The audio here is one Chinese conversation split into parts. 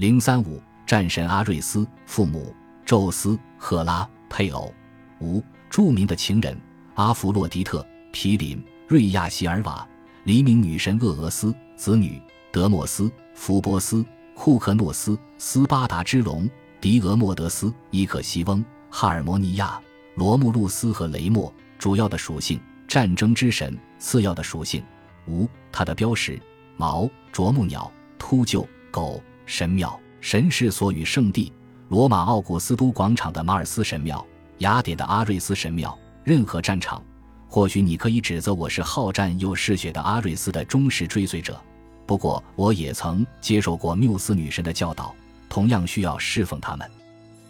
零三五，战神阿瑞斯，父母宙斯、赫拉，配偶五，著名的情人阿弗洛狄特、毗邻、瑞亚希尔瓦，黎明女神厄俄斯，子女德莫斯、福波斯、库克诺斯、斯巴达之龙狄俄莫德斯、伊克西翁、哈尔摩尼亚、罗慕路斯和雷莫。主要的属性：战争之神；次要的属性：无。它的标识：毛、啄木鸟、秃鹫、狗。神庙、神是所与圣地：罗马奥古斯都广场的马尔斯神庙、雅典的阿瑞斯神庙。任何战场，或许你可以指责我是好战又嗜血的阿瑞斯的忠实追随者。不过，我也曾接受过缪斯女神的教导，同样需要侍奉他们。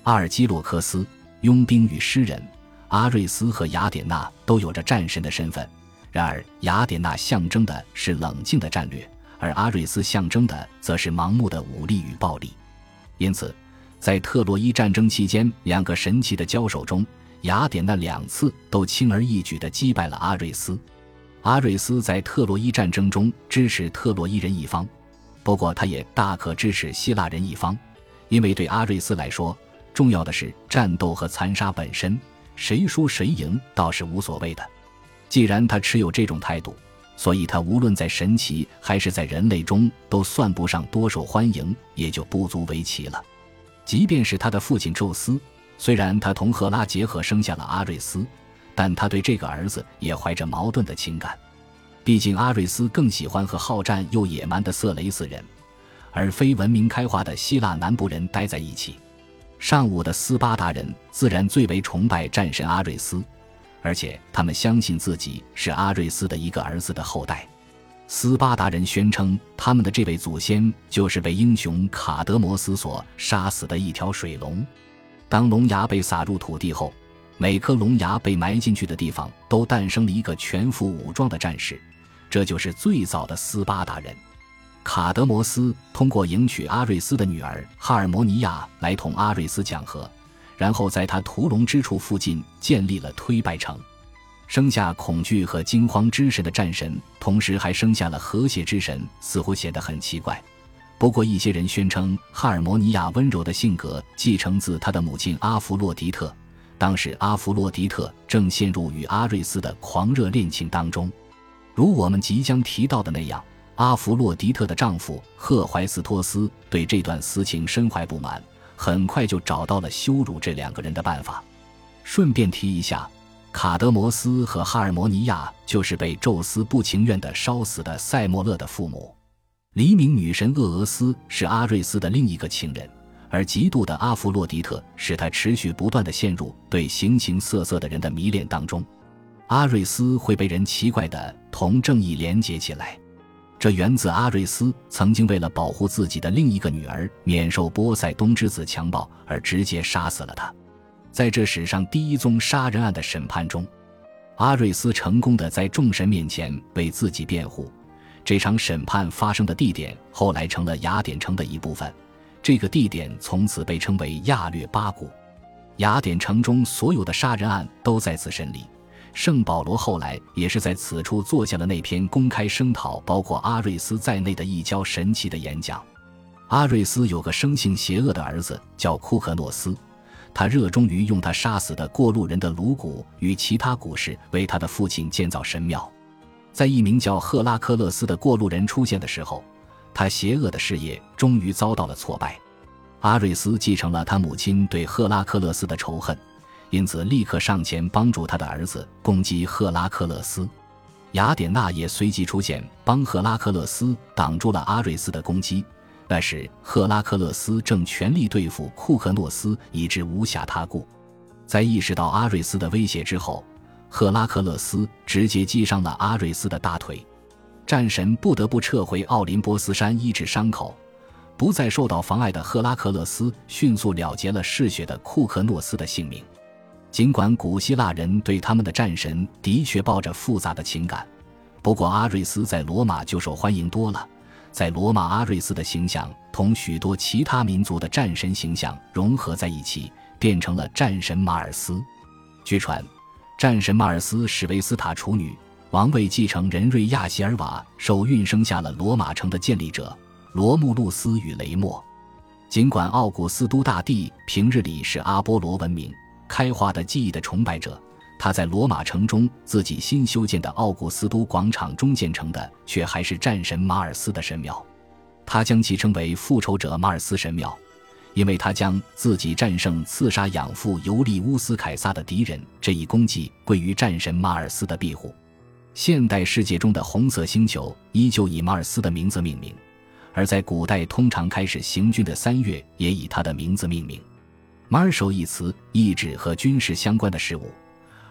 阿尔基洛克斯，佣兵与诗人。阿瑞斯和雅典娜都有着战神的身份，然而雅典娜象征的是冷静的战略，而阿瑞斯象征的则是盲目的武力与暴力。因此，在特洛伊战争期间，两个神奇的交手中，雅典娜两次都轻而易举地击败了阿瑞斯。阿瑞斯在特洛伊战争中支持特洛伊人一方，不过他也大可支持希腊人一方，因为对阿瑞斯来说，重要的是战斗和残杀本身。谁输谁赢倒是无所谓的，既然他持有这种态度，所以他无论在神奇还是在人类中都算不上多受欢迎，也就不足为奇了。即便是他的父亲宙斯，虽然他同赫拉结合生下了阿瑞斯，但他对这个儿子也怀着矛盾的情感。毕竟阿瑞斯更喜欢和好战又野蛮的色雷斯人，而非文明开化的希腊南部人待在一起。上午的斯巴达人自然最为崇拜战神阿瑞斯，而且他们相信自己是阿瑞斯的一个儿子的后代。斯巴达人宣称，他们的这位祖先就是被英雄卡德摩斯所杀死的一条水龙。当龙牙被撒入土地后，每颗龙牙被埋进去的地方都诞生了一个全副武装的战士，这就是最早的斯巴达人。卡德摩斯通过迎娶阿瑞斯的女儿哈尔摩尼亚来同阿瑞斯讲和，然后在他屠龙之处附近建立了推拜城，生下恐惧和惊慌之神的战神，同时还生下了和谐之神，似乎显得很奇怪。不过，一些人宣称哈尔摩尼亚温柔的性格继承自他的母亲阿弗洛狄特，当时阿弗洛狄特正陷入与阿瑞斯的狂热恋情当中，如我们即将提到的那样。阿弗洛狄特的丈夫赫淮斯托斯对这段私情深怀不满，很快就找到了羞辱这两个人的办法。顺便提一下，卡德摩斯和哈尔摩尼亚就是被宙斯不情愿地烧死的塞莫勒的父母。黎明女神厄俄斯是阿瑞斯的另一个情人，而嫉妒的阿弗洛狄特使他持续不断地陷入对形形色色的人的迷恋当中。阿瑞斯会被人奇怪的同正义连结起来。这源自阿瑞斯曾经为了保护自己的另一个女儿免受波塞冬之子强暴而直接杀死了她。在这史上第一宗杀人案的审判中，阿瑞斯成功的在众神面前为自己辩护。这场审判发生的地点后来成了雅典城的一部分，这个地点从此被称为亚略巴谷。雅典城中所有的杀人案都在此审理。圣保罗后来也是在此处做下了那篇公开声讨包括阿瑞斯在内的一交神奇的演讲。阿瑞斯有个生性邪恶的儿子叫库克诺斯，他热衷于用他杀死的过路人的颅骨与其他骨饰为他的父亲建造神庙。在一名叫赫拉克勒斯的过路人出现的时候，他邪恶的事业终于遭到了挫败。阿瑞斯继承了他母亲对赫拉克勒斯的仇恨。因此，立刻上前帮助他的儿子攻击赫拉克勒斯。雅典娜也随即出现，帮赫拉克勒斯挡住了阿瑞斯的攻击。那时，赫拉克勒斯正全力对付库克诺斯，以致无暇他顾。在意识到阿瑞斯的威胁之后，赫拉克勒斯直接击伤了阿瑞斯的大腿。战神不得不撤回奥林波斯山医治伤口。不再受到妨碍的赫拉克勒斯迅速了结了嗜血的库克诺斯的性命。尽管古希腊人对他们的战神的确抱着复杂的情感，不过阿瑞斯在罗马就受欢迎多了。在罗马，阿瑞斯的形象同许多其他民族的战神形象融合在一起，变成了战神马尔斯。据传，战神马尔斯是维斯塔处女，王位继承人瑞亚希尔瓦受孕生下了罗马城的建立者罗慕路斯与雷莫。尽管奥古斯都大帝平日里是阿波罗文明开化的记忆的崇拜者，他在罗马城中自己新修建的奥古斯都广场中建成的，却还是战神马尔斯的神庙。他将其称为复仇者马尔斯神庙，因为他将自己战胜刺杀养父尤利乌斯凯撒的敌人这一功绩归于战神马尔斯的庇护。现代世界中的红色星球依旧以马尔斯的名字命名。而在古代，通常开始行军的三月也以他的名字命名。Marshal 一词意指和军事相关的事物，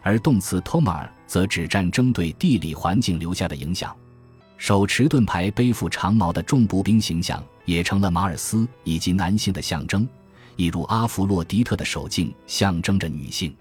而动词 tomar 则指战争对地理环境留下的影响。手持盾牌、背负长矛的重步兵形象也成了马尔斯以及男性的象征，一如阿弗洛狄特的手镜象征着女性。